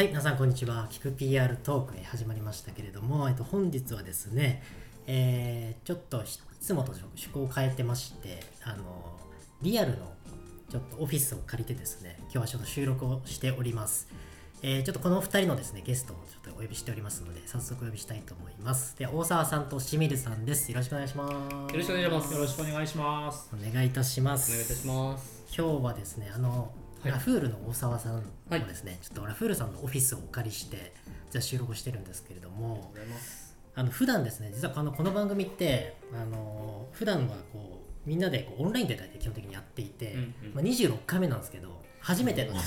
はい、皆さんこんにちは。聞く PR トークへ始まりましたけれども、えっと、本日はですね、えーちょっといつもと趣向を変えてまして、あの、リアルのちょっとオフィスを借りてですね、今日はちょっと収録をしております。えーちょっとこのお二人のですね、ゲストをちょっとお呼びしておりますので、早速お呼びしたいと思います。で、大沢さんと清水さんです。よろしくお願いします。よろしくお願いします。よろしくお願いします。お願いいたします。お願いいたします。今日はですねあの、はいラフールの大沢さんをですね、ちょっとラフールさんのオフィスをお借りしてじゃあ収録してるんですけれども。あの普段ですね実はこのこの番組ってあの普段はこうみんなでこうオンラインで大体基本的にやっていて、うんうん。まあ、26回目なんですけど初めてのちょっ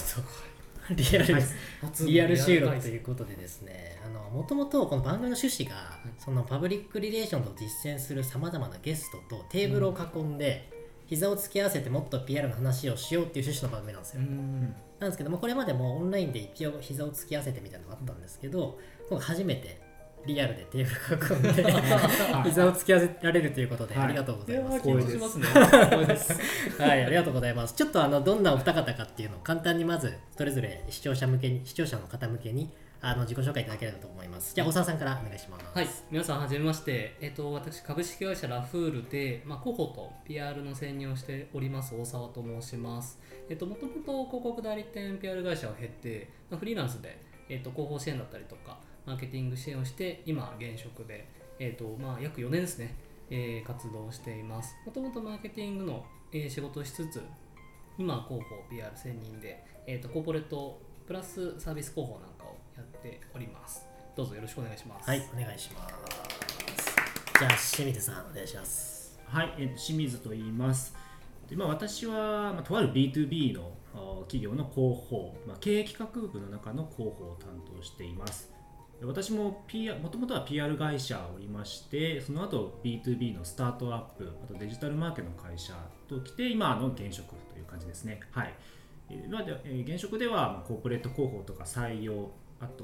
と リアル、初リアル収録ということでですねもともとこの番組の趣旨が、そのパブリックリレーションと実践するさまざまなゲストとテーブルを囲んで、膝を突き合わせてもっと PR の話をしようっていう趣旨の番組なんですよ。うん。なんですけどもこれまでもオンラインで一応膝を突き合わせてみたいなのがあったんですけど今回初めてリアルでテーブル囲んで 膝を突き合わせられるということで、はいありがとうございます。緊張しますね。はい、ありがとうございます。ちょっとあのどんなお二方かっていうのを簡単にまずそれぞれ視聴者向けに視聴者の方向けにあの自己紹介いただければと思います。じゃあ大沢さんからお願いします。はい、皆さんはじめまして。えっ、と私株式会社ラフールでまあ広報と PR の専任をしております大沢と申します。えっ、ともともと広告代理店 PR 会社を経て、まあ、フリーランスでえっ、と広報支援だったりとかマーケティング支援をして今現職でえっ、とまあ約4年ですね。えー活動しています。もともとマーケティングの、えー仕事をしつつ、今広報 PR 専任で、えー、とコーポレートプラスサービス広報なんやっておりますどうぞよろしくお願いしますはい、お願いします。じゃあ清水さんお願いします。はい、えっと清水と言います。でまあ、私は、まあ、とある B2B のあ企業の広報、まあ、経営企画部の中の広報を担当しています。で私も PR もともとは PR 会社おりまして、その後 B2B のスタートアップ、あとデジタルマーケの会社と来て、今の現職という感じですね。はい。えーまあでえー現職では、まあコーポレート広報とか採用、あと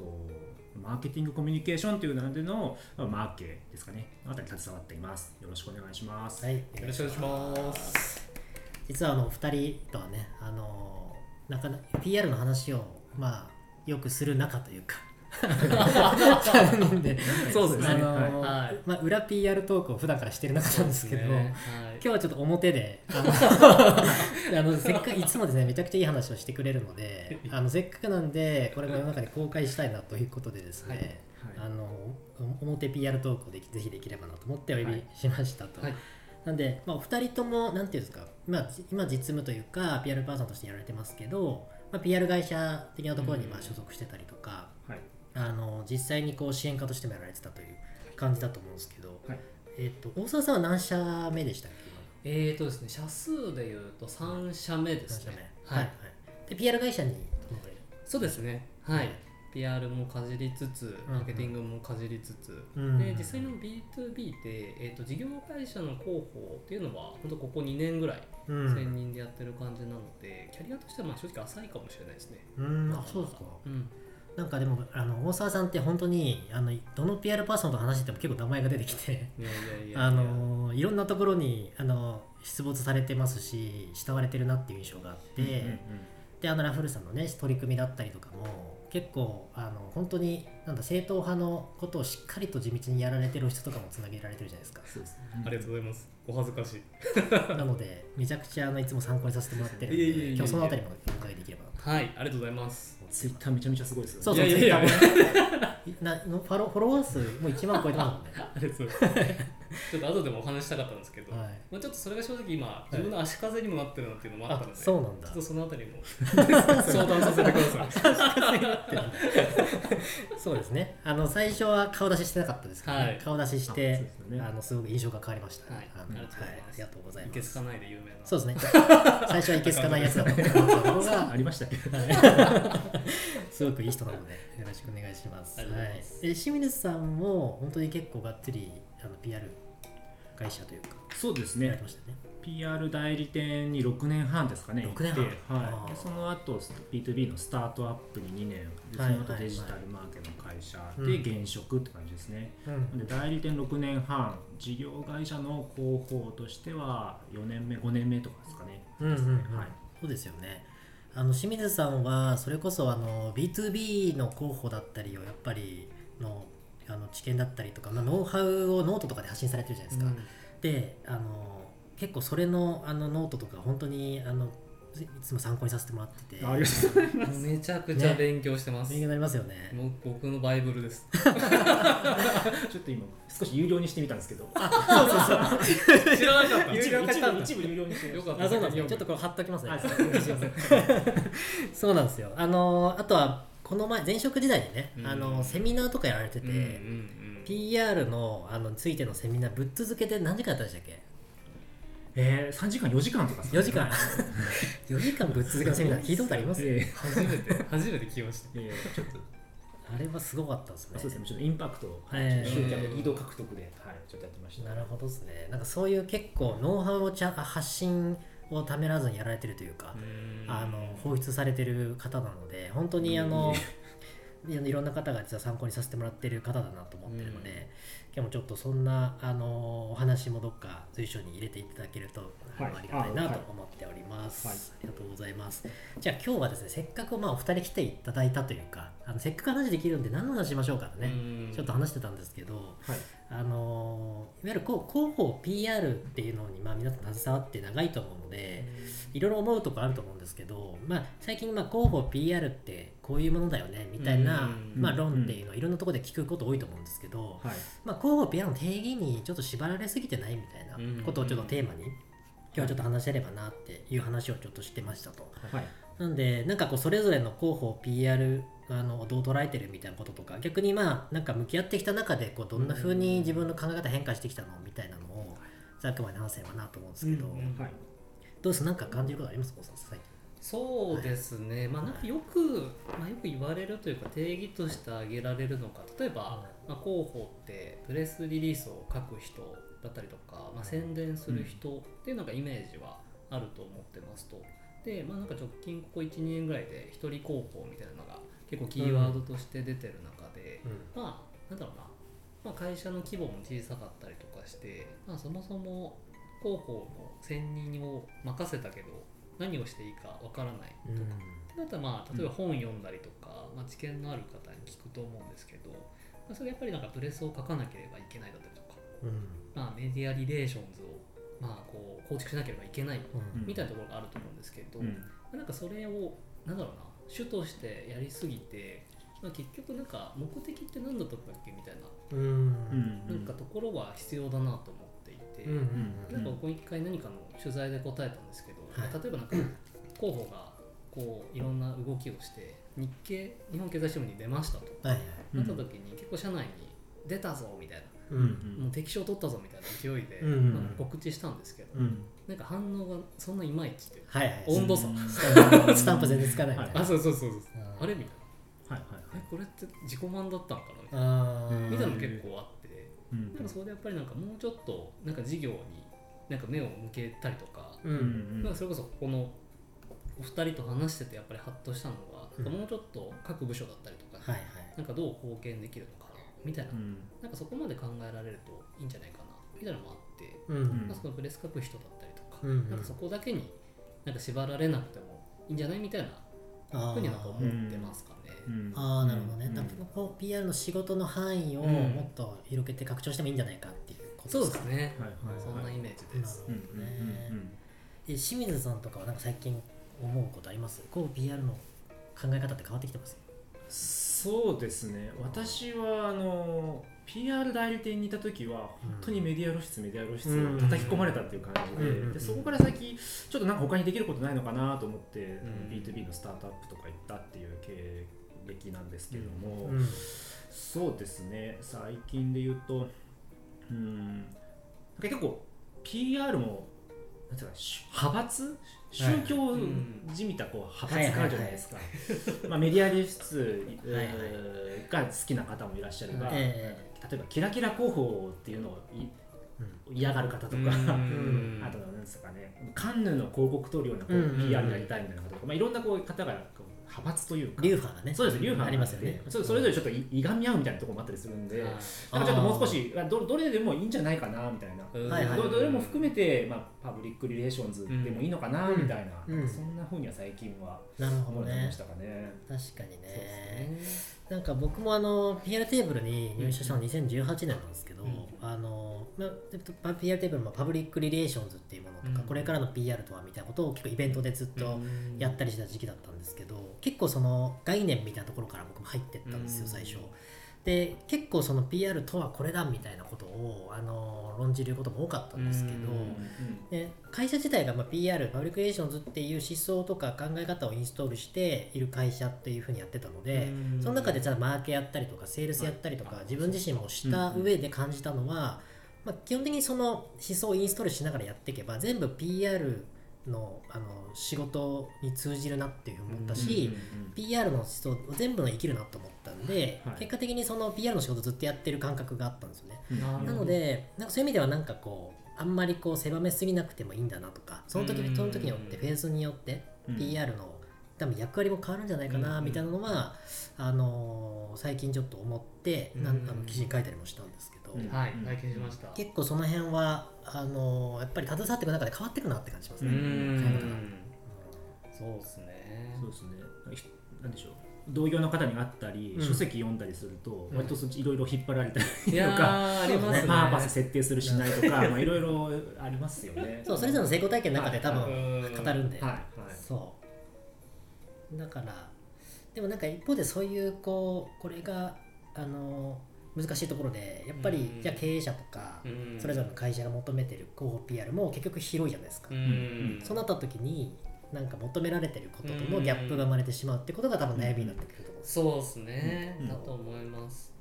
マーケティングコミュニケーションというのでの、まあ、マーケですかね、あたりに携わっています。よろしくお願いします。はい、よろしくお願いします。実はあのお二人とはねあのなかな PR の話をまあよくする仲というか。三人で。そうですね。あのはい。まあ、裏 PR トークを普段からしてる仲なんですけど。そうですね今日はちょっと表であの あのせっかくいつもですねめちゃくちゃいい話をしてくれるのであのせっかくなんでこれも世の中に公開したいなということでですね、はい。あの表 PR トークをできぜひできればなと思ってお呼びしましたと。はい。なんで、まあ、お二人とも、なんていうんですか、まあ、じ今実務というか、PR パーソンとしてやられてますけど、まあ、PR 会社的なところにまあ所属してたりとか、はい。あの実際にこう支援家としてもやられてたという感じだと思うんですけど、はい。えっと大沢さんは何社目でしたっけ？えーとですね社数でいうと3社目で何すね。はい、はい、で PR 会社にそうですね。はい、はい PR もかじりつつうんマーケティングもかじりつつ、うんで実際の B2B って、えー、と事業会社の広報っていうのは本当ここ2年ぐらいうん。専任でやってる感じなので、キャリアとしてはまあ正直浅いかもしれないですね。うん。あそうですか。うん、なんかでもあの大沢さんって本当にあのどの PR パーソンと話しても結構名前が出てきてあのいろんなところにあの出没されてますし慕われてるなっていう印象があって、うんうんであのラフールさんのね取り組みだったりとかも結構あの本当になんだ正統派のことをしっかりと地道にやられてる人とかもつなげられてるじゃないですかそうですね。ありがとうございます。お恥ずかしい。なのでめちゃくちゃあのいつも参考にさせてもらってるんで今日そのあたりもお伺いできればはい、ありがとうございます。ツイッターめちゃめちゃすごいですよね。そうそういやいやいやツイッターもね なのフォロフォロワー数もう1万超えてますもんね。ちょっと後でもお話したかったんですけど、はい。まあ、ちょっとそれが正直今、自分の足かせにもなってるなっていうのもあったので、あそうなんだ。ちょっとそのあたりも 相談させてください。そうですね。あの最初は顔出ししてなかったですけど、ね。はい。顔出ししあてね。あのすごく印象が変わりました、はい。あのありがとうございます。いけつかないで有名な。そうですね。最初はいけつかないやつだと思ったところがありました。っけすごくいい人なのでよろしくお願いします。はい、で清水さんも本当に結構がっつりあの PR 会社というかそうですねやられて。ましたね。PR 代理店に6年半ですかね。6年半はい。でその後 B2B のスタートアップに2年、でそはいの後はいデジタルマーケの会社うんで現職って感じですね。うんで代理店6年半、事業会社の広報としては4年目、5年目とかですかね。うんうんうんはい。そうですよね。あの清水さんはそれこそあの B2B の候補だったりをやっぱりのあの知見だったりとか、まあ、ノウハウをノートとかで発信されてるじゃないですか。であの結構それのあのノートとか本当にあのいつも参考にさせてもらってて。ありがとうございます。めちゃくちゃ勉強してます、勉強になりますよね。もう僕のバイブルです。ちょっと今少し有料にしてみたんですけど。知らなかった。一部一有料化した一部有料にしてみました。よかった。あそうなんですね。ちょっとこれ貼っときますね。はい。そう なんですよ。あのあとはこの前前職時代にね、うん。あのセミナーとかやられてて、うんうん PR のあのついてのセミナーぶっ続けて何時間やったんでしたっけ？えー、3時間4時間とか4時間。4時間ぶっ続けのセミナー聞いたことあります？え初めて。初めて聞きました。ーえーちょっと。あれはすごかったですね。そうですね。ちょっとインパクト、はい。えー。集客移動獲得で、はい、ちょっとやってました。なるほどですね。なんかそういう結構ノウハウをちゃん発信をためらずにやられてるというか、あの放出されてる方なので本当にあの、いろんな方が実は参考にさせてもらってる方だなと思ってるので、今日もちょっとそんなあのお話もどっか随所に入れていただけると、はい。ありがたいなと思っております、はい。ありがとうございます。じゃあ今日はですねせっかくまあお二人来ていただいたというかあのせっかく話できるんで何の話しましょうかね、うん。ちょっと話してたんですけど、はい。あのいわゆるこう広報 PR っていうのに、まあ、皆さん携わって長いと思うので、いろいろ思うところあると思うんですけど、まあ、最近まあ広報 PR ってこういうものだよねみたいな、うん。まあ、論っていうのをいろんなところで聞くこと多いと思うんですけど、はい。まあ、広報 PR の定義にちょっと縛られすぎてないみたいなことをちょっとテーマに、今日はちょっと話せればなっていう話をちょっとしてましたと。はい。なんでなんかこうそれぞれの広報 PR あのどう捉えてるみたいなこととか逆にまあなんか向き合ってきた中でこうどんな風に自分の考え方変化してきたのみたいなのをざっくばに話せればなと思うんですけど、うんうんはい。どうです？なんか感じることあります？か最近そうですね、まあなんかよく、まあ、よく言われるというか定義として挙げられるのが例えば、まあ、広報ってプレスリリースを書く人だったりとか、まあ、宣伝する人っていうのがイメージはあると思ってますと。でまあなんか直近ここ12年ぐらいで一人広報みたいなのが結構キーワードとして出てる中で、まあなんだろうな、まあ、会社の規模も小さかったりとかして、まあ、そもそも広報の専任を任せたけど何をしていいかわからないとか、ってなったらまあ例えば本読んだりとか、まあ、知見のある方に聞くと思うんですけど、まあ、それやっぱりなんかプレスを書かなければいけないだったりとか、うん。まあ、メディアリレーションズをまあこう構築しなければいけないうんみたいなところがあると思うんですけど、うん。なんかそれをなんだろうな主としてやりすぎて、まあ、結局なんか目的って何だったんだっけみたいなうん。なんかところは必要だなと思っていて、うんうんなんかここ一回何かの取材で答えたんですけど、はい例えばなんか候補がこういろんな動きをして日経日本経済新聞に出ましたと、はいはい。なった時に結構社内に出たぞみたいな、うんもう敵将取ったぞみたいな勢いで、うん告知したんですけど、うん。なんか反応がそんないまいちってはいはい。温度差、スタンプスタンプ全然つかないみたいな。あそうそうそうあれみたいな。はいはいえこれって自己満だったのかなみたいな。たいなの結構あって。うん。なんかそれでやっぱりなんかもうちょっとなんか事業になんか目を向けたりとか、ううんん。なんかそれこそここのお二人と話しててやっぱりハッとしたのは、なんかもうちょっと各部署だったりとか、はいはい。なんかどう貢献できるのかなみたいな、うんなんかそこまで考えられるといいんじゃないかなみたいなのもあって、うんまあ、そのプレス書く人だったりとか、うんうん。なんかそこだけになんか縛られなくてもいいんじゃないみたいなあふうになんか思ってますかね。うん。あーなるほどね、うん。だからこう PR の仕事の範囲をうん。もっと広げて拡張してもいいんじゃないかっていうことそうでかですすね、はいはいはい。そんなイメージです。うんうんうんえ清水さんとかはなんか最近思うことあります？こう PR の考え方って変わってきてます？そうですね。私はあの PR 代理店にいた時は本当にメディア露出メディア露出を叩き込まれたっていう感じで,、うんでそこから先ちょっとなんか他にできることないのかなと思って、ん B2B のスタートアップとか行ったっていう経歴なんですけども、うん。そうですね。最近で言うとうんなんか結構 PR もなんていうかし派閥？宗教じみたこう派閥があるじゃないですか、まあ、メディア流出が好きな方もいらっしゃるが、え例えばキラキラ広報っていうのをい嫌がる方とか、うん。あとなんですかねカンヌの広告撮るような PR やりたいみたいな方とか、まあ、いろんなこう方が派閥というか。流派がね。そうです流派がありますよね。そそれぞれちょっといいがみ合うみたいなところもあったりするんで、はいなんかちょっともう少しあどどれでもいいんじゃないかなみたいな、どどれも含めて、まあ、パブリックリレーションズでもいいのかなうん。みたいな、うんそんなふうには最近は思いましたかね。確かにそうねですねなんか僕もあの PR テーブルに入社したの2018年なんですけど、うん。あのま PR テーブルもパブリックリレーションズっていうものとか、うん。これからの PR とはみたいなことを結構イベントでずっとやったりした時期だったんですけど、結構その概念みたいなところから僕も入ってったんですよ、うん。最初。で結構その PR とはこれだみたいなことをあの論じることも多かったんですけど、うんで会社自体がまあ PR パブリックリレーションズっていう思想とか考え方をインストールしている会社っていうふうにやってたので、うん。その中でじゃあマーケやったりとかセールスやったりとか、はい自分自身もした上で感じたのは、まあ、基本的にその思想をインストールしながらやっていけば全部 PR のあの仕事に通じるなっていうふうに思ったし、PR の思想全部の生きるなと思ったんで、はい結果的にその PR の仕事ずっとやってる感覚があったんですよね。うん。なのでなんかそういう意味ではなんかこうあんまりこう狭めすぎなくてもいいんだなとかその時うんその時によってフェーズによってうん。PR の多分役割も変わるんじゃないかなうんみたいなのはあのー最近ちょっと思ってなんうんあの記事に書いたりもしたんですけど。うんはい体験しました。結構その辺はあのーやっぱり携わっていく中で変わっていくなって感じしますね。うん。そうですね。そうですね。ひなんでしょう。同業の方に会ったり、うん。書籍読んだりすると、うん。割とそっちいろいろ引っ張られたりとか、ね。パーパス設定するしないとか、まあいろいろありますよね。そうそれぞれの成功体験の中で多分うん語るんで、はい。はい。そうだからでもなんか一方でそういうこうこれがあの難しいところでやっぱり、うん。じゃあ経営者とか、うん。それぞれの会社が求めてる広報 PR も結局広いじゃないですか、うん。そうなった時になんか求められてることとのギャップが生まれてしまうってことが多分悩みになってくると思う。んです、そうですね、うん。だと思います。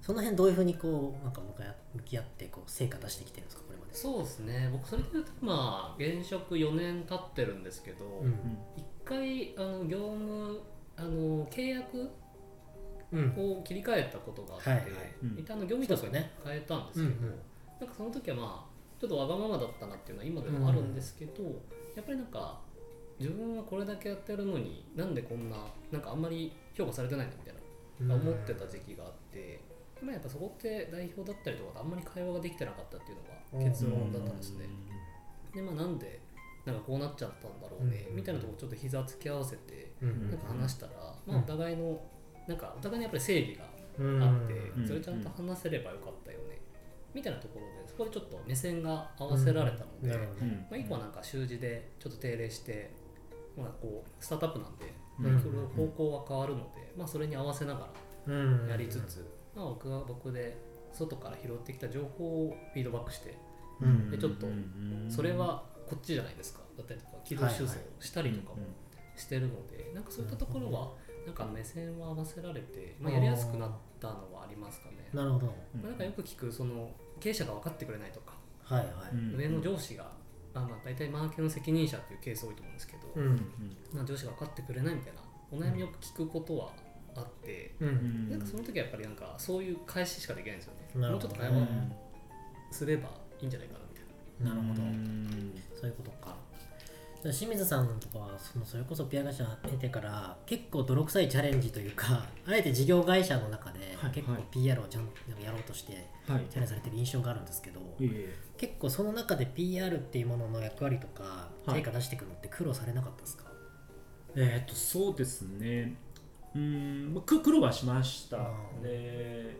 その辺どういうふうにこうなんか向かい向き合ってこう成果出してきてるんですかこれまで。そうですね。僕それで言うとまあ現職4年経ってるんですけど、うん。一回あの業務あの契約うんを切り替えたことがあって、はい。はい。うん。一旦あの業務委託にそうですよね。変えたんですけど、うんうん。なんかその時はまあちょっとわがままだったなっていうのは今でもあるんですけど、やっぱりなんか自分はこれだけやってるのになんでこんななんかあんまり評価されてないのみたいな思ってた時期があって、まあやっぱそこって代表だったりとかとあんまり会話ができてなかったっていうのが結論だったんですね。でまあなんでなんかこうなっちゃったんだろうね、うんみたいなところちょっと膝突き合わせてうんなんか話したら、まあ、うん。お互いのなんかお互いにやっぱり正義がうんあって、うんそれちゃんと話せればよかったよね、みたいなところでそこでちょっと目線が合わせられたので、まあ、一個はなんか習字でちょっと定例して、まあ、こうスタートアップなんで、うん。その方向は変わるので、まあ、それに合わせながうん。らやりつつ、まあ、僕は僕で外から拾ってきた情報をフィードバックしてうん。でちょっとうんそれはこっちじゃないですか。だったりとか軌道修正をしたりとかもうんしてるので、なんかそういったところはなんか目線を合わせられて、まあ、やりやすくなったのはありますかね。なるほど。うんまあなんかよく聞くその経営者が分かってくれないとか、はいはい、うん上の上司が、まあ、まあ大体マーケの責任者っていうケース多いと思うんですけど、うんまあ、上司が分かってくれないみたいなお悩みよく聞くことはあって、うんうんなんかその時はやっぱりなんかそういう返ししかできないんですよね。なるほどもうちょっと会話すればいいんじゃないかなな。なるほど、うん。そういうことか。じゃあ清水さんとかはそのそれこそピア会社出てから結構泥臭いチャレンジというか あえて事業会社の中ではい結構はい PR をちゃんとやろうとしてはい。チャレンジされてる印象があるんですけど、結構その中で PR っていうものの役割とかはい。成果出していくのって苦労されなかったですか、えーっとそうですね。うーん苦労はしました。うん。で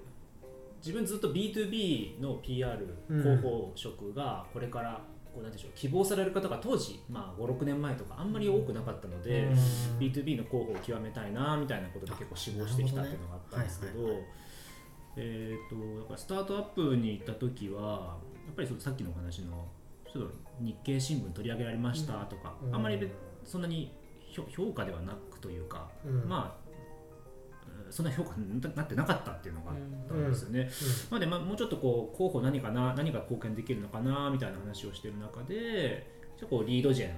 自分ずっと B2B の PR うん。広報職がこれからこうなんでしょう希望される方が当時、まあ、56年前とかあんまり多くなかったので、うん。B2B の候補を極めたいなみたいなことで結構志望してきたっていうのがあったんですけどえー、とだからスタートアップに行った時はやっぱりそうさっきのお話のちょっと日経新聞取り上げられましたとか、うん。あんまりそんなに評評価ではなくというか、うん。まあうんそんな評価になってなかったっていうのがあったんですよね。まあでまあ、もうちょっとこう候補何かな何が貢献できるのかなみたいな話をしてる中でちょっとこうリードジェン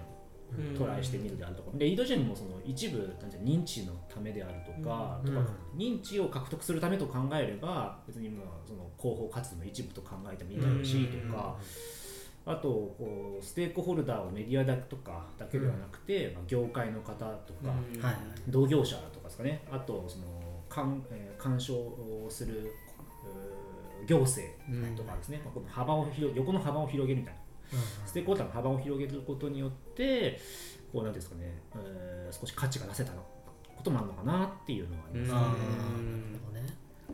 うん。トライしてみるであるとか、でリードジェンもその一部認知のためであるとか,、うん。とか認知を獲得するためと考えれば別にまあその広報活動の一部と考えてもいいだろうしとか、あとこうステークホルダーをメディアだとかだけではなくて、まあ、業界の方とか、同業者とかですかね。あとその鑑,、えー鑑賞をする行政とかですね、まあこの幅を広横の幅を広げるみたいな。ステークホルダーの幅を広げることによってこうなんていうんですかね、えー少し価値が出せたこともあるのかなっていうのはあります、あーなるうんほどね。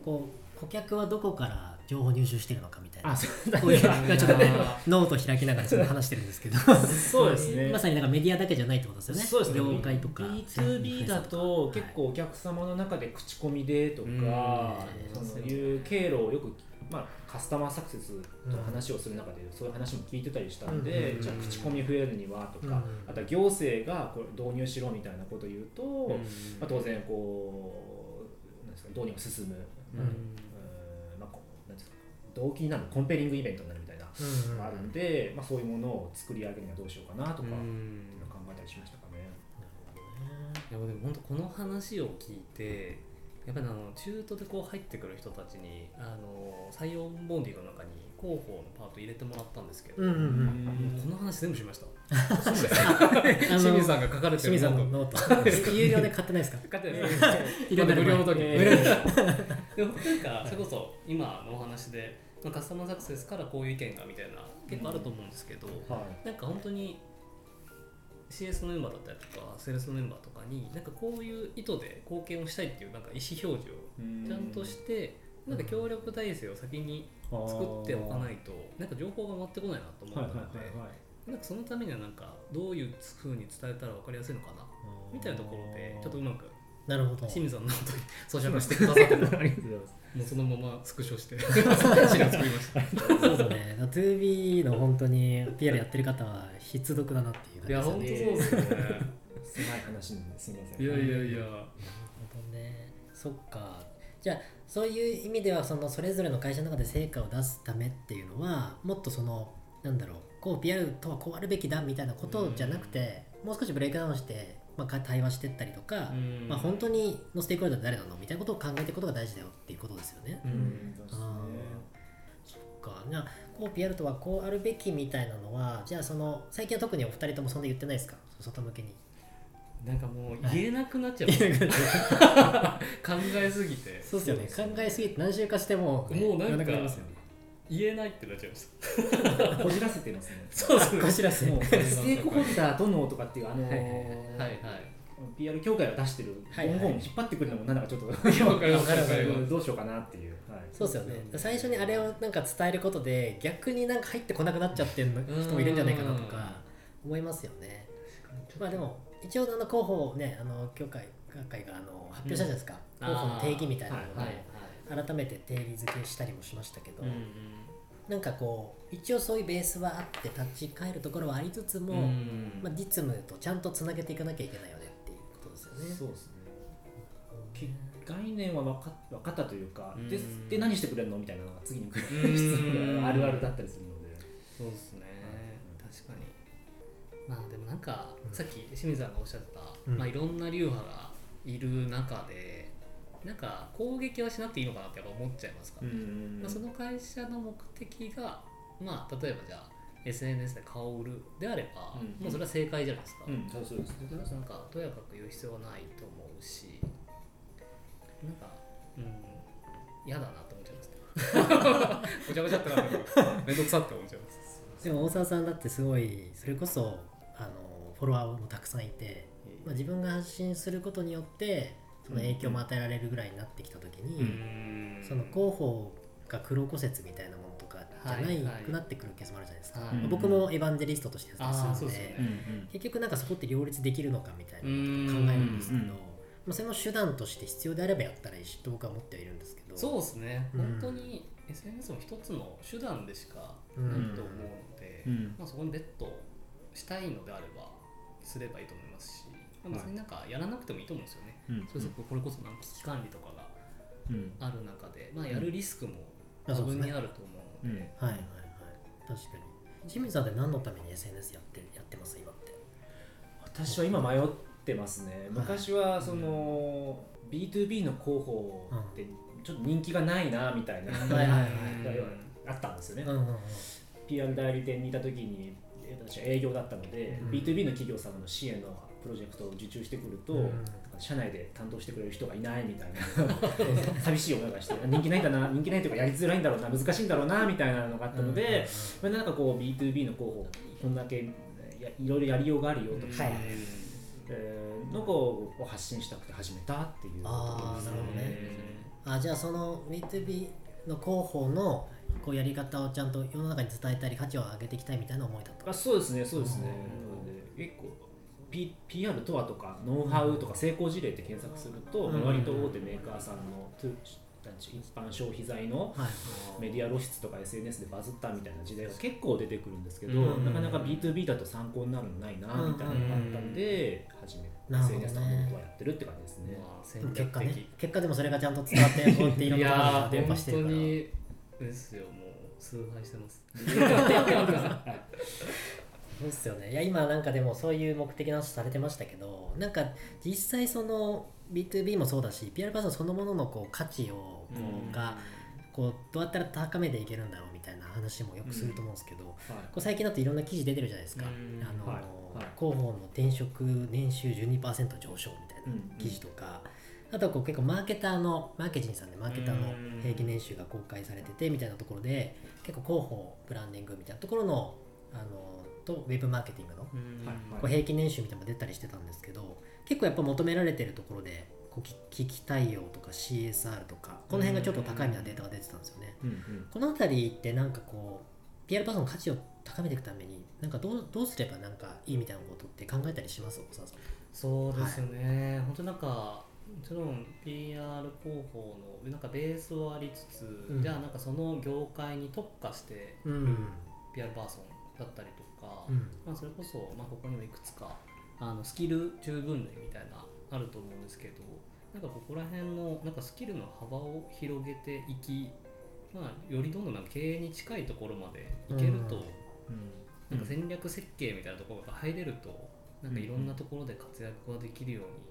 こう顧客はどこから情報入手してるのかみたいな。あそう。だこういう今ちょっと ノート開きながらちょっと話してるんですけど。そうですね。まさになんかメディアだけじゃないってことですよね。そうですね。業界とか B2B だと結構お客様の中で口コミでとか、うんそういう経路をよく、まあ、カスタマーサクセスと話をする中でそういう話も聞いてたりしたんで、うんじゃあ口コミ増えるにはとか、うんあとは行政がこれ導入しろみたいなことを言うと、うんまあ、当然こうなんですか導入が進む、動機になるコンペリングイベントになるみたいなうんのがあるんで、まあ、そういうものを作り上げるにはどうしようかなとか、うん。考えたりしましたかね。いやでも本当この話を聞いてやっぱりあの中途でこう入ってくる人たちにあの採用ボンディの中に広報のパート入れてもらったんですけど、うんうんうん。この話全部しました。清水さんが書かれて清水さんのノノート。有料で買ってないですか？書いてないで 無料の時え無料ででもなんかそれこそ今のお話で、まあ、カスタマーサクセスからこういう意見がみたいな結構あると思うんですけど、はい。なんか本当に CS のメンバーだったりとかセールスのメンバーとかになんかこういう意図で貢献をしたいっていうなんか意思表示をちゃんとしてなんか協力体制を先に作っておかないとなんか情報が回ってこないなと思ったのでなんかそのためにはなんかどういうふうに伝えたら分かりやすいのかなみたいなところでちょっとうまくなるほど。清水さんの後に咀嚼してくださってた ありがとうございます。もうそのままスクショして 資料作りました。そうですね 2B の本当に PR やってる方は必読だなっていういや感本当そうじですよね。ですね 狭い話すみません。いやいやいや。なるほどね。そっか。じゃあそういう意味ではそのそれぞれの会社の中で成果を出すためっていうのはもっとそのなんだろうこう PR とはこうあるべきだみたいなことじゃなくて、もう少しブレイクダウンして、まあ、か対話してったりとか、うん。まあ、本当にのステークホルダー誰なのみたいなことを考えていくことが大事だよっていうことですよね。ううん。あー。そっか。じゃあこう PR とはこうあるべきみたいなのはじゃあその最近は特にお二人ともそんな言ってないですか？外向けに。なんかもう言えなくなっちゃう。考えすぎて。そうですよね。考えすぎて何週かしても、ね、もうなんか言えないってなっちゃいました こじらせてますね。そうですこじらせもうステークホルダーとのとかっていうあのはいはい。はいはいはい PR 協会が出してるはいはい文言を引っ張ってくるのもなんだかちょっとどうしようかなっていう。はいそうですよね。最初にあれをなんか伝えることで逆になんか入ってこなくなっちゃってる人もいるんじゃないかなとか思いますよね。まあでも一応あの広報ねあの協会学会があの発表したじゃないですか、うん。広報の定義みたいなのを、はいはい改めて定義づけしたりもしましたけど、うんなんかこう一応そういうベースはあって立ち返るところはありつつも、うんまあ、実務とちゃんとつなげていかなきゃいけないよねっていうことですよね。そうですね。き概念は分か分かったというか、でうん。で何してくれるのみたいなのが次に来うん。る 質問があるあるだったりするので。そうですねまあでもなんか、さっき清水さんがおっしゃってた、うん。まあ、いろんな流派がいる中でなんか攻撃はしなくていいのかなってやっぱ思っちゃいますか。ら、んまあ、その会社の目的がまあ例えばじゃあ SNS で顔を売るであれば、うんもうそれは正解じゃないですか、うん、そうそうです。ね。なんかとやかく言う必要はないと思うしなんかうん嫌だなって思っちゃいますね。ごちゃごちゃってなってめんどくさって思っちゃいます。でも大沢さんだってすごいそれこそあのフォロワーもたくさんいて、まあ、自分が発信することによってその影響も与えられるぐらいになってきた時に、ん。その広報が黒骨折みたいなものとかじゃないはいはいくなってくるケースもあるじゃないですか、はいまあ僕もエヴァンジェリストとしてやったりするのであーそうですよね結局なんかそこって両立できるのかみたいなうんことを考えるんですけど、うん。まあ、それも手段として必要であればやったらいいしと僕は思ってはいるんですけどそうですね、うん。本当に SNS も一つの手段でしかうんないと思うので、うん。まあ、そこにベットしたいのであればすればいいと思いますし、まあ、別になんかやらなくてもいいと思うんですよね、うんそれこそこれこそなんか危機管理とかがうんある中で、まあ、やるリスクもうん多分にあると思うので、うん。はいはいはい。確かに。清水さんって何のために SNS やってやってます今って？私は今迷ってますね。昔はその B2B の広報ってちょっと人気がないなみたいな、はいはいはい あったんですよね、うんうんうん。PR 代理店にいた時にえー私は営業だったので、うん。B2B の企業様の支援のプロジェクトを受注してくると、うん。社内で担当してくれる人がいないみたいな 寂しい思いがして人気ないんだな人気ないというかやりづらいんだろうな難しいんだろうなみたいなのがあったので、まあなんかこう B2B の候補こんだけやいろいろやりようがあるよとか、はい。はいえーのを発信したくて始めたっていうところですあーなるほどね。あじゃあその B2B の広報のこうやり方をちゃんと世の中に伝えたり価値を上げていきたいみたいな思いだった。あそうですねそうですね。うん。なので結構 P PR とはとかノウハウとか成功事例って検索すると、うん。割と大手メーカーさんの一般消費財のはい。メディア露出とか SNS でバズったみたいな時代が結構出てくるんですけど、うん。なかなか B2B だと参考になるのないなみたいなのがあったんで、始めなるほどね SNS とかノートはやってるって感じですね。結果ね。的結果でもそれがちゃんと伝わってこうやっていろんいなところやーに伝播してるからにですよもう。崇拝してます。そうっすよね。いや今なんかでもそういう目的の話されてましたけどなんか実際その B2B もそうだし PR パーソンそのもののこう価値をこうがこうどうやったら高めていけるんだろうみたいな話もよくすると思うんですけど、こはう最近だといろんな記事出てるじゃないですか、うん。あのはい。はい。広報の転職年収12%上昇みたいなうん。記事とか、あとはこう結構マーケターのマーケジンさんでマーケターのうん。平均年収が公開されててみたいなところで結構広報ブランディングみたいなところのあのとウェブマーケティングのこう平均年収みたいなのが出たりしてたんですけど結構やっぱ求められてるところでこうき危機対応とか CSR とかこの辺がちょっと高いみたいなデータが出てたんですよね。いうん。この辺りってなんかこう PR パーソンの価値を高めていくためになんかどうどうすればなんかいいみたいなことって考えたりします？大沢さん。そうですね、本当なんかもちろん PR 広報のなんかベースはありつつ、うん。じゃあなんかその業界に特化してうん、PR パーソンだったりとか、うん。まあ、それこそ、まあ、ここにもいくつかあのスキル十分類みたいなあると思うんですけどなんかここら辺のなんかスキルの幅を広げていき、まあ、よりどんどんなんか経営に近いところまでいけると、うん。なんか戦略設計みたいなところが入れるとなんかいろんなところで活躍ができるように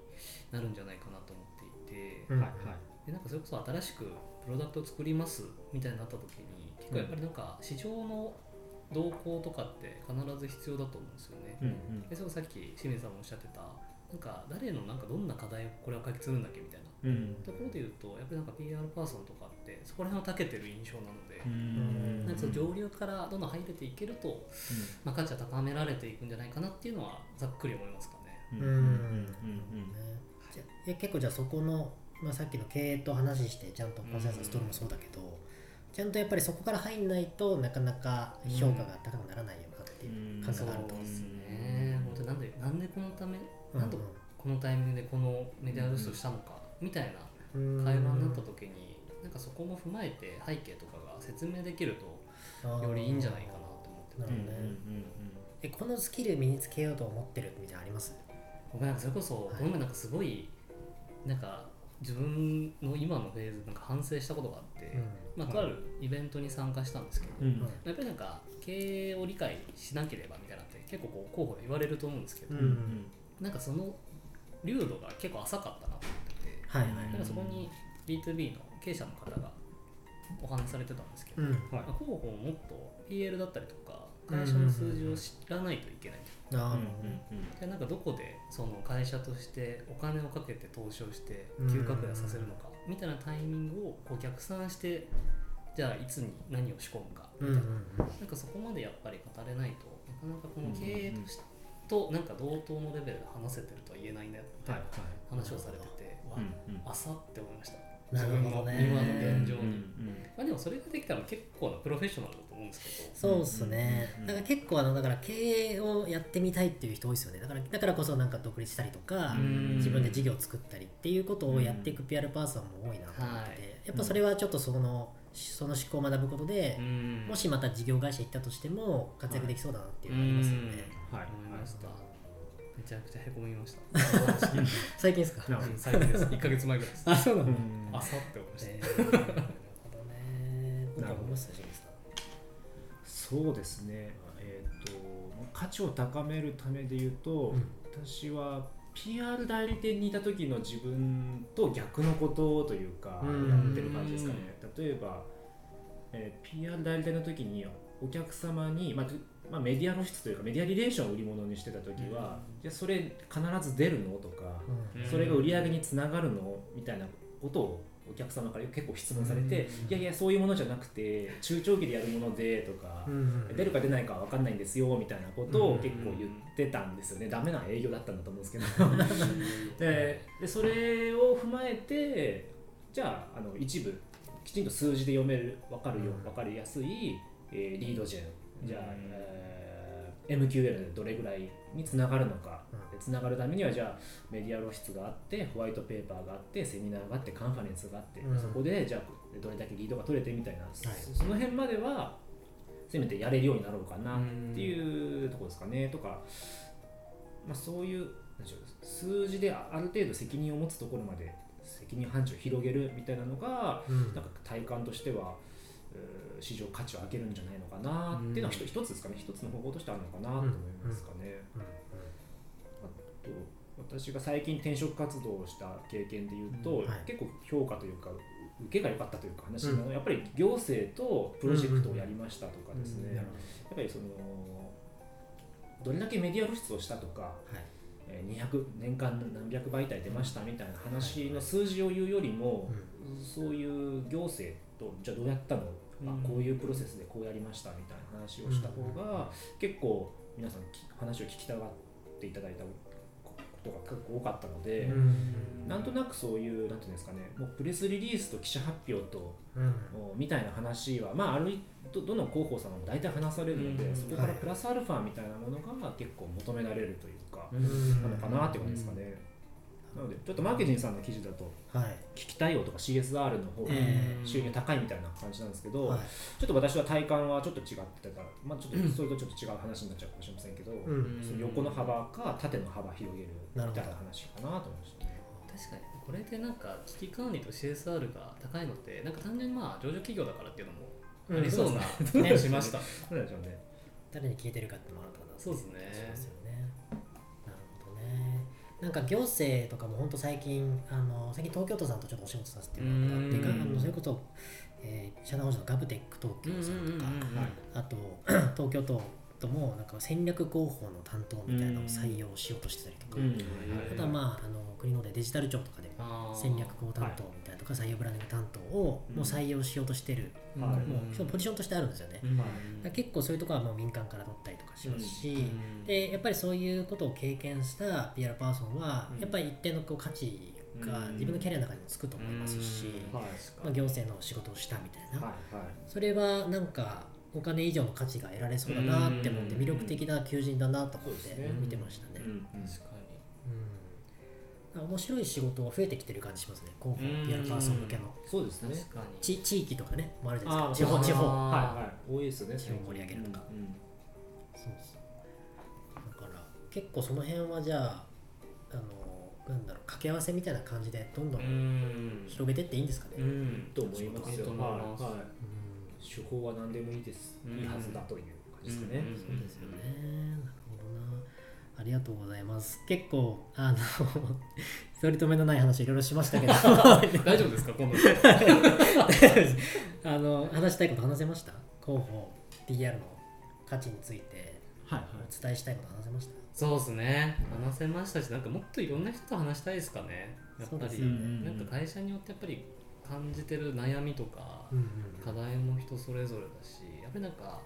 なるんじゃないかなと思っていて、うん。はいはい。でなんかそれこそ新しくプロダクトを作りますみたいになった時に結構やっぱりなんか市場の動向とかって必ず必要だと思うんですよね。うんうん。でそさっき清水さんもおっしゃってたなんか誰のなんかどんな課題をこれは解決するんだっけみたいな。うん。ところで言うとやっぱりなんか PR パーソンとかってそこら辺を長けてる印象なので、うん。なんか上流からどんどん入れていけると、まあ、価値は高められていくんじゃないかなっていうのはざっくり思いますか？じゃ結構じゃあそこの、まあ、さっきの経営と話してちゃん。とパーソナルストーリーもそうだけど、ちゃん。とやっぱりそこから入ん。ないとなかなか評価が高くならないよなっていう感覚があるとそうですね。本当なん。でなん。でこのためなん。でこのタイミングでこのメディア露出したのかみたいな会話になった時になん。かそこも踏まえて背景とかが説明できるとよりいいん。じゃないかなと思ってなるほどねえこのスキル身につけようと思ってるみたいなのあります僕なんかそれこそはい。なんかすごいなんか自分の今のフェーズなんか反省したことがあって、まあ、とあるイベントに参加したんですけど、うん。うんやっぱりなんか経営を理解しなければみたいなのって結構こう候補で言われると思うんですけど、うん。うん。なんかその流度が結構浅かったなと思ってて、はいはい。そこに B2B の経営者の方がお話しされてたんですけど、うん。はい。もっと PL だったりとか会社の数字を知らないといけないと、あでなんかどこでその会社としてお金をかけて投資をして急拡大させるのかみたいなタイミングをこう逆算してじゃあいつに何を仕込むかみうんたうん。いな、なんかそこまでやっぱり語れないとなかなかこの経営としとなんか同等のレベルで話せてるとは言えないねってはい話をされてて、わうんうん。朝って思いました。なるほどね。自分の今の現状に、うん。まあ、でもそれができたら結構なプロフェッショナル思うんですけど。そうっすね。うんうんだから結構あのだから経営をやってみたいっていう人多いですよね。だからだからこそなんか独立したりとかうん。自分で事業を作ったりっていうことをやっていく PR パーソンも多いなと思ってて、はい。やっぱそれはちょっとそのその思考を学ぶことで、うん。もしまた事業会社行ったとしても活躍できそうだなっていうのがありますよね、はい思いました、めちゃくちゃへこみました。最近ですか？最近です。1か月前ぐらいです。あそうなの、うん。朝って思いました、えーなるほどねそうですね、えー、と価値を高めるためで言うと、うん。私は PR 代理店にいた時の自分と逆のことというかうん。やってる感じですかね。例えば、えー PR 代理店の時にお客様に、まあまあ、メディア露出というかメディアリレーションを売り物にしてた時は、じゃあそれ必ず出るの？とか、うん。それが売り上げにつながるの？みたいなことをお客様から結構質問されて、いやいやそういうものじゃなくて中長期でやるものでとか、うん。出るか出ないかは分かんないんですよみたいなことを結構言ってたんですよね、ダメな営業だったんだと思うんですけど。ででそれを踏まえてじゃああの一部きちんと数字で読める分かるようん。分かりやすい、えーリードジェンじゃあ、うん。えー MQL でどれぐらいにつながるのか、うん。でつながるためにはじゃあメディア露出があってホワイトペーパーがあってセミナーがあってカンファレンスがあって、うん。そこでじゃあどれだけリードが取れてみたいな、い。そその辺まではせめてやれるようになろうかなっていうところですかね、とか、まあ、そういう数字である程度責任を持つところまで責任範疇を広げるみたいなのがうん。なんか体感としてはうー市場価値を上げるんじゃないのかなっていうのは一一つですかね。一つの方法としてあるのかなと思いますかね。うんあと私が最近転職活動をした経験でいうと、結構評価というか受けが良かったというか話なのは、うん。やっぱり行政とプロジェクトをやりましたとかですね、うん。やっぱりそのどれだけメディア露出をしたとか、はい。えー200年間何百媒体出ましたみたいな話の数字を言うよりも、そういう行政とじゃあどうやったの、こういうプロセスでこうやりましたみたいな話をした方が、結構皆さんき話を聞きたがっていただいたことが結構多かったので、うん。なんとなくそういうなんていうんですかねもうプレスリリースと記者発表とみたいな話は、まあ、あるどどの広報さんも大体話されるので、うん。そこからはい。プラスアルファみたいなものが結構求められるというか、うん。なのかなって感じですかね。なのでちょっとマーケティングさんの記事だとはい。聞きたいよとか CSR の方がえー収入高いみたいな感じなんですけど、はい。ちょっと私は体感はちょっと違ってたから、まあ、ちょっとそれとちょっと違う話になっちゃうかもしれませんけど、うん。その横の幅か縦の幅広げるみたいな話かなと思いましたね。確かに。これでなんか危機管理と CSR が高いのってなんか単純にまあ上場企業だからっていうのもありそうなうん気がしました、そうなんでしょうね。誰に聞いてるかってのもあるかなそうですねなんか行政とかも本当最近あの最近東京都さんとちょっとお仕事させてもらってうん。あのそれこそ、えー、社団法人のガブテック東京さんとか、あと 東京都ともなんか戦略広報の担当みたいなのを採用しようとしてたりとか、うん。あとはまああの国のでデジタル庁とかで戦略広報担当みたいなとか、採用ブランディング担当をもう採用しようとしてる、うんはい。もうそのポジションとしてあるんですよね、うん結構そういうところはもう民間から取ったりとかしますし、うん。でやっぱりそういうことを経験した PR パーソンは、うん。やっぱり一定のこう価値がうん。自分のキャリアの中にもつくと思いますし、まあ、行政の仕事をしたみたいな、はい。はい。それはなんかお金以上の価値が得られそうだなって思ってうん。魅力的な求人だなと思って見てましたね。うん。うん。確かうん面白い仕事は増えてきてる感じしますね。広報うん PR パーソン向けの。そうですね。に確かに。ち地域とかね。もあるじゃないあですか。地方地方はいはい多いですよね。地方盛り上げるとか。うんうん。そうそうだから結構その辺はじゃああのなんだろう掛け合わせみたいな感じでどんどんうん。広げてっていいんですかね、うん。と思いますよ。はいはい。手法は何でもいいです。うん。いいはずだという感じですかね。うん。そうですよね。ありがとうございます。結構、あの、取り留めのない話いろいろしましたけど、大丈夫ですか今度。あの、話したいこと話せました？広報、PR の価値について。はいはい。お伝えしたいこと話せました？そうですね。話せましたしなんかもっといろんな人と話したいですかね。やっぱり、ね。なんか会社によってやっぱり感じてる悩みとか、課題も人それぞれだしやっぱりなんか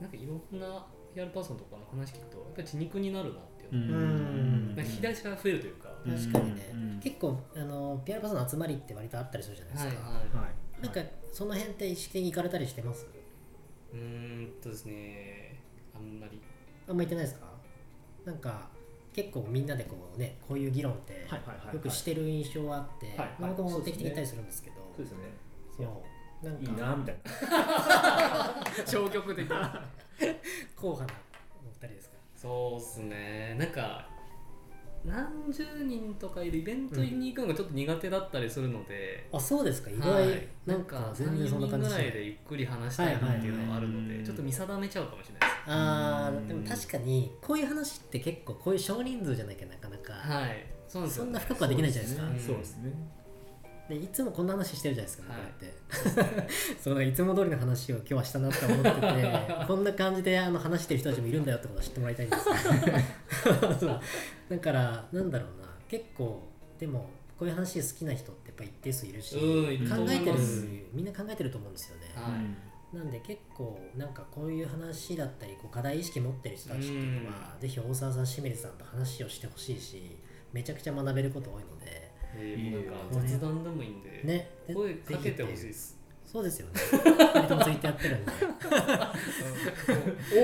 なんかいろんな PR パーソンとかの話聞くとやっぱり血肉になるなっていうの、ん。引き出しが増えるというか、うん確かにね、うん。結構あの PR パーソンの集まりって割とあったりするじゃないですか、はいはい。はい。なんかその辺って意識的に行かれたりしてます？うーんとですねあんまり。あんま行ってないですか？なんか結構みんなでこうねこういう議論ってよくしてる印象はあって、はいまあ僕も定期的に行ったりするんですけど、そうですよね。そう。なんか。いいなみたいな。消極的 硬派なお二人ですか？そうっすね。なんか何十人とかいるイベントに行くのがちょっと苦手だったりするので、あそうですか。意外、はい。なんか全然そんな感じ3 4人ぐらいでゆっくり話したいなっていうのがあるので、ちょっと見定めちゃうかもしれないです。うんあーでも確かにこういう話って結構こういう少人数じゃなきゃなかなか、はい。そうですよ。そんな深くはできないじゃないですか。そうですねでいつもこんな話してるじゃないですか、はい。こうやって。そうだいつも通りの話を今日はしたなって思ってて こんな感じであの話してる人たちもいるんだよってことを知ってもらいたいんです。よそう。だからなんだろうな。結構でもこういう話好きな人ってやっぱ一定数いるしうん考えてるみんな考えてると思うんですよね、はい。なんで結構なんかこういう話だったりこう課題意識持ってる人たちっていうのは、ぜひ大沢さん清水さんと話をしてほしいしめちゃくちゃ学べること多いのでえーもうなんかいいよ。雑談でもいいんで、ね。で声かけてほしいです。そうですよね。2人ともツイッターやってるんで。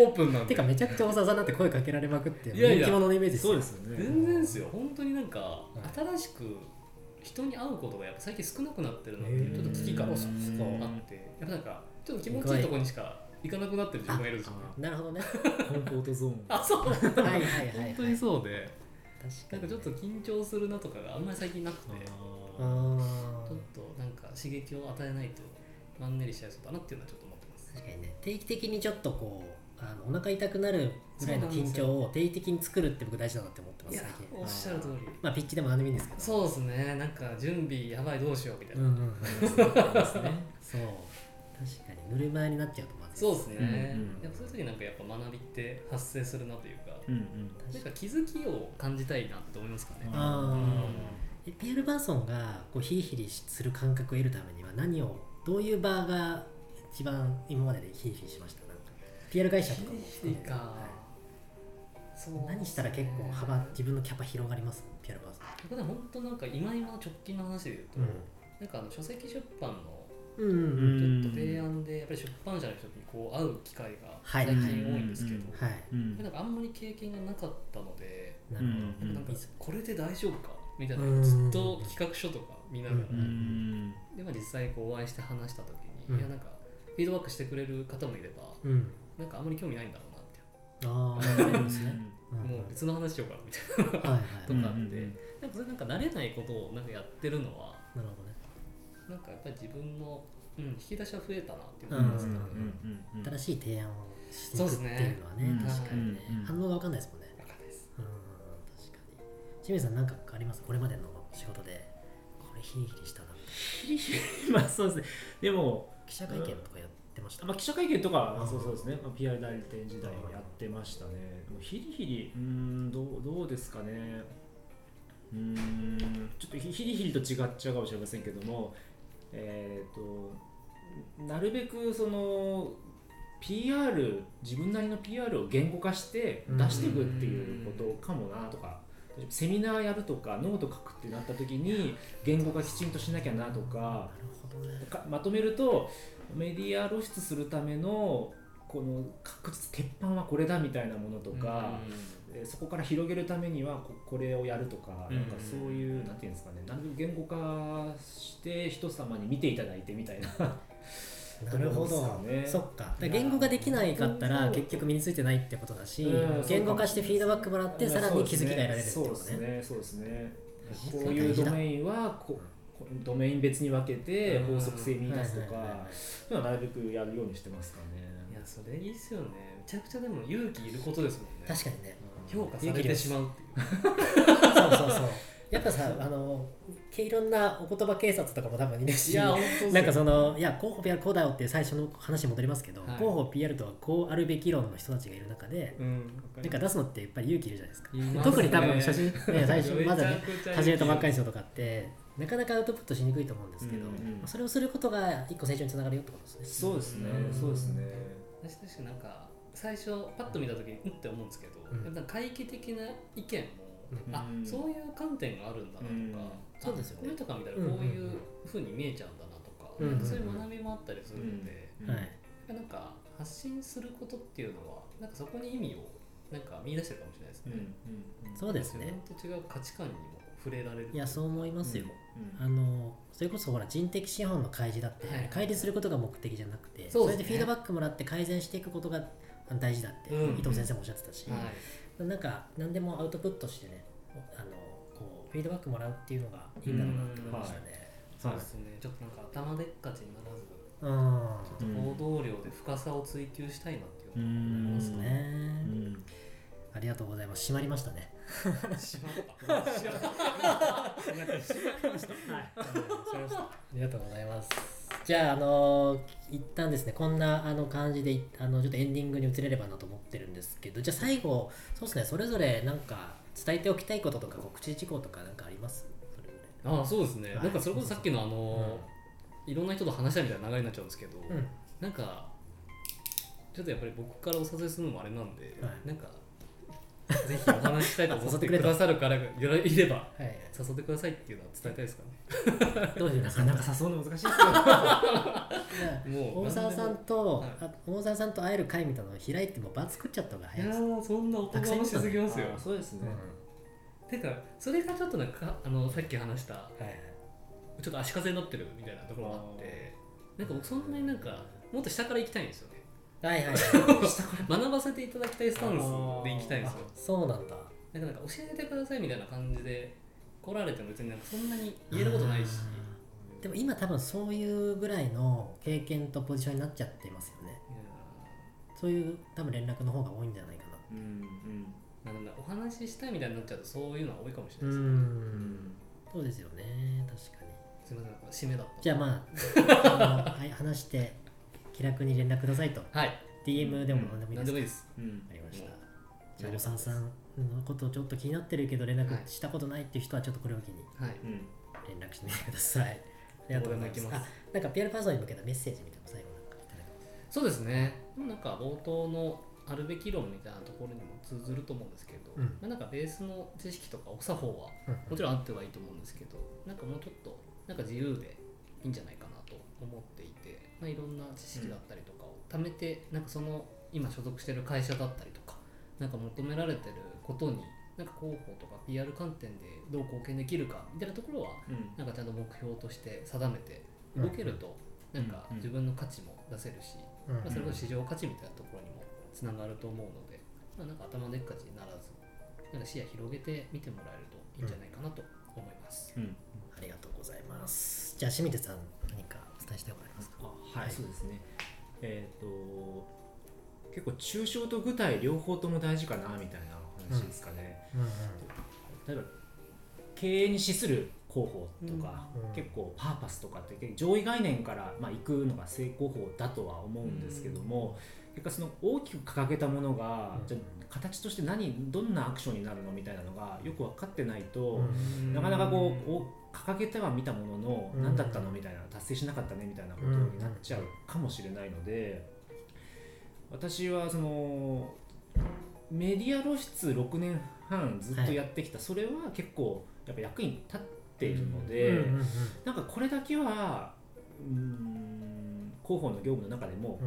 オープンなんで。てかめちゃくちゃ大沢さんなんて声かけられまくっていやいや。人気者のイメージですよそうですよね。全然ですよ。本当になんかい。新しく人に会うことがやっぱ最近少なくなってるなっていうちょっと危機感があって、やっぱなんかちょっと気持ちいいところにしか行かなくなってる自分がいるんですよね。なるほどね。コンフォートゾーン。あ、そう。はいはいはい、はい、本当にそうで、なんかちょっと緊張するなとかがあんまり最近なくて、ちあょーっとなんか刺激を与えないとマンネリしちゃいそうだなっていうのはちょっと思ってます。確かにね。定期的にちょっとこうあのお腹痛くなるぐらいの緊張を定期的に作るって僕大事だなって思ってます最近。おっしゃる通り。まあピッチでも何でもいいんですけど。そうですね。なんか準備やばいどうしようみたいな。うんうんうん。そう。確かに。ぬるま湯になっちゃうとまずいそうですね、うんうん。やっぱそういう時なんかやっぱ学びって発生するなというか、うんうん。なんか気づきを感じたいなって思いますかね。あうーえピエール・バーソンがこうヒリヒリする感覚を得るためには何をどういう場が一番今まででヒリヒリしました？なんかピエール会社とか。も含めてヒリヒリかはそうい何したら結構幅自分のキャパ広がります？ピエール・バーソ僕は本当なんか今今の直近の話で言うと、ンなんかあの書籍出版のうんうんちょっと提案でやっぱり出版社の人にこう会う機会が最近多いんですけど、うんはいなんかあんまり経験がなかったので、なるほど、うんかこれで大丈夫かみたいなずっと企画書とか見ながら、でまあ、実際こうお会いして話した時に、いやなんかフィードバックしてくれる方もいればうんなんかあんまり興味ないんだろうなってああですね、もう別の話しようかなみたいなはいとかあって、なんかそれなんか慣れないことをなんかやってるのはなるほどなんかやっぱり自分の、うん、引き出しは増えたなっていう思いますけどね、うん新しい提案をしていくっていうのはねそうですね。確かに。ね、反応が分かんないですもんね。わかんないです。うん確かに。清水さん何かあります？これまでの仕事で。これヒリヒリしたな まあそうですね。でも記者会見とかやってました、まあ、記者会見とか、うんそうそうですね、まあ、PR 代理店時代はやってましたね。でもヒリヒリ、うーん、どうどうですかね。うーん、ちょっとヒヒリヒリと違っちゃうかもしれませんけども、えっ、と、なるべくその、PR、自分なりの PR を言語化して出していくっていうことかもなとか、セミナーやるとか、ノート書くってなった時に、言語化きちんとしなきゃなとか。まとめるとメディア露出するためのこの確実鉄板はこれだみたいなものとか、えーそこから広げるためにはここれをやるとか、うん。なんかそういうなんていうんですかねなるべく言語化して人様に見ていただいてみたいな。なるほど、ね。そっか。言語ができないかったら結局身についてないってことだし、うん言語化してフィードバックもらってさらに気づきが得られるってそうことね。ですね。そうですね。そうこういうドメインはここドメイン別に分けてうん。法則性見出すとか、そういうのはなるべくやるようにしてますかね。いやそれいいっすよね。めちゃくちゃでも勇気いることですもんね。確かにね。評価されてしまうっていう。そうそうそう。やっぱさあのいろんなお言葉警察とかも多分いるしいやなんかそのいや広報 PR こうだよって最初の話に戻りますけど、はい。広報 PR とはこうあるべき論の人たちがいる中で、うん。なんか出すのってやっぱり勇気いるじゃないですか。ね。特に多分初心、ね、最初まだね始めたばっかりの人とかってなかなかアウトプットしにくいと思うんですけど、うんうんそれをすることが一個成長につながるよってことですね。そうですね。うん。そうですね。私確かなんか最初パッと見た時にうんって思うんですけど、うん。やっぱ回帰的な意見も、うんあうん。そういう観点があるんだなとか、うん。あそうですよね。この人から見たらこういうふうに見えちゃうんだなとか、うんなんかそういう学びもあったりするんで、うんはい。なんか発信することっていうのはなんかそこに意味をなんか見出してるかもしれないですうんね。うん。そうですね。自分と違う価値観にも触れられる。いやそう思いますよ、うんあのそれこそほら人的資本の開示だって、はい。開示することが目的じゃなくてそね。れでフィードバックもらって改善していくことが大事だって、うん。伊藤先生もおっしゃってたし、はい。なんか何でもアウトプットしてねあのこうフィードバックもらうっていうのがいいんだろうなって思いましたね。そうですね。ちょっとなんか頭でっかちにならず、うん、ちょっと行動量で深さを追求したいなっていううのは思いますですん。ね、うんありがとうございます。閉まりましたね。しまった。しまった。ありがとうございます。じゃあ、あの一旦ですね、こんなあの感じでい、あのちょっとエンディングに移れればなと思ってるんですけど、じゃあ最後、そうですね、それぞれなんか伝えておきたいこととか告知事項とかなんかあります？それああそうですね、はい。なんかそれこそさっきのあの、いろんな人と話したみたいな流れになっちゃうんですけど、うん。なんかちょっとやっぱり僕からお誘いするのもあれなんで、はい。なんか ぜひお話ししたいと誘ってくださるからがいればはい。誘ってくださいっていうのは伝えたいですかね。どうしますかなかなか誘うの難しいですけどじゃあもう大沢さんと、大沢さんと会える会みたいなのを開いても場作っちゃった方がいや早いです。ーそんなおこがましすぎますよ。あそうですね、てかそれがちょっとなんかあのさっき話した。ちょっと足かせになってるみたいなところがあってなんか僕そんなになんかもっと下から行きたいんですよねはいはいはい。学ばせていただきたいスタンスで行きたいんですよそうなんだ。なんかなんか教えてくださいみたいな感じで来られても別になんかそんなに言えることないしでも今多分そういうぐらいの経験とポジションになっちゃってますよね。そういう多分連絡の方が多いんじゃないかな。うんうんーなんだお話ししたいみたいになっちゃうとそういうのは多いかもしうれないです、ん。そうですよね。確かに。すみません締めだったじゃあまあ、あのはい話して気楽に連絡くださいと。はい。DM でも何でもいいですか？何でもいいです。うん。ありました。も。じゃあ、おさんさんのことちょっと気になってるけど連絡したことないっていう人はちょっとこれを機に。はい。うん。連絡してみてください。ありがとうございます。あ、なんか PR パーソンに向けたメッセージみたいなの最後なんかいただけますそうですね。なんか冒頭のあるべき論みたいなところにも通ずると思うんですけど、うん。まあ、なんかベースの知識とかお作法はうん。もちろんあってはいいと思うんですけどなんかもうちょっとなんか自由でいいんじゃないかなと思っていて、まあ、いろんな知識だったりとかを貯めて、なんかその今所属してる会社だったりとかなんか求められてることになんか広報とか PR 観点でどう貢献できるかみたいなところはうん。なんかちゃんと目標として定めて動けると、なんかうん自分の価値も出せるし、うん。まあ、それこそ市場価値みたいなところにもつながると思うので、まあ、なんか頭でっかちにならずなんか視野広げて見てもらえるといいんじゃないかなと思います。うん。ありがとうございます。じゃあ、清水さん、何かお伝えしたいことありますはい、そうですね。えっ、と結構抽象と具体両方とも大事かなみたいな話ですかね、うんうん。例えば経営に資する広報とか、うん結構パーパスとかって上位概念から、まあ、行くのが成功法だとは思うんですけども、結果その大きく掲げたものが、うん。じゃあ形として何どんなアクションになるのみたいなのがよく分かってないと、うん。なかなかこうお掲げては見たものの、うん。何だったのみたいな達成しなかったねみたいなことになっちゃうかもしれないので、私はそのメディア露出6年半ずっとやってきた、それは結構やっぱ役に立っているので、うんなんかこれだけはうーん広報の業務の中でも、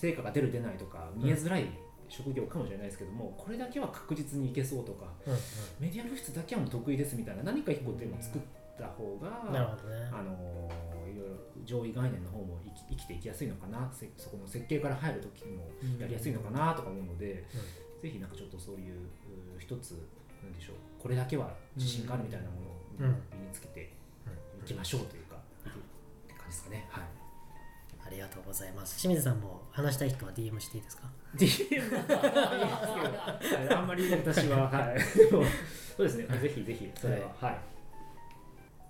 成果が出る出ないとか見えづらい職業かもしれないですけども、これだけは確実にいけそうとかうんメディア露出だけはもう得意ですみたいな何か一個テーマを作った方が、うんなるほどね。あのいろいろ上位概念の方も生き生きていきやすいのかなせそこの設計から入る時もやりやすいのかなとか思うので、ぜひなんかちょっとそういうう一つなんでしょうこれだけは自信があるみたいなものをうん。身につけていきましょうというか、って感じですかね。はいありがとうございます。清水さんも話したい人は DM していいですか？DM はいあんまり私は、はい、そうですね、ぜひぜひ、それは、はい。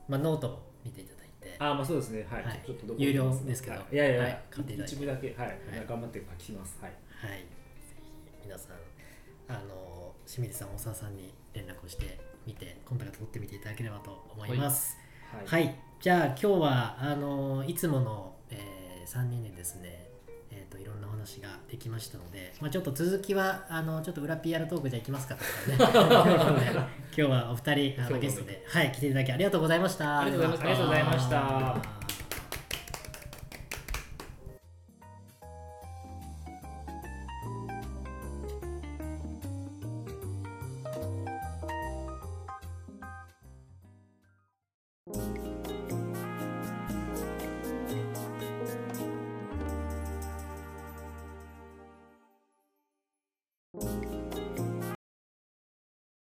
まあ、ノートも見ていただいて。あ、まあそうですね、はい、はいちょっとどこ有料ですけどはいいやいや、はい買っていただいて一部だけ、はい、はい頑張って書きます。はい。はい。ぜひ皆さん、あの、清水さん、大沢さんに連絡をしてみて、コンタクト取ってみていただければと思います。はい。はい、じゃあ今日はあのいつもの、え3人でですね、えー、といろんなお話ができましたので、まあ、ちょっと続きはあのちょっと裏 PR トークじゃいきますかとかね 今日はお二人あのゲストで、はい、来ていただき。ありがとうございましたありがとうございました。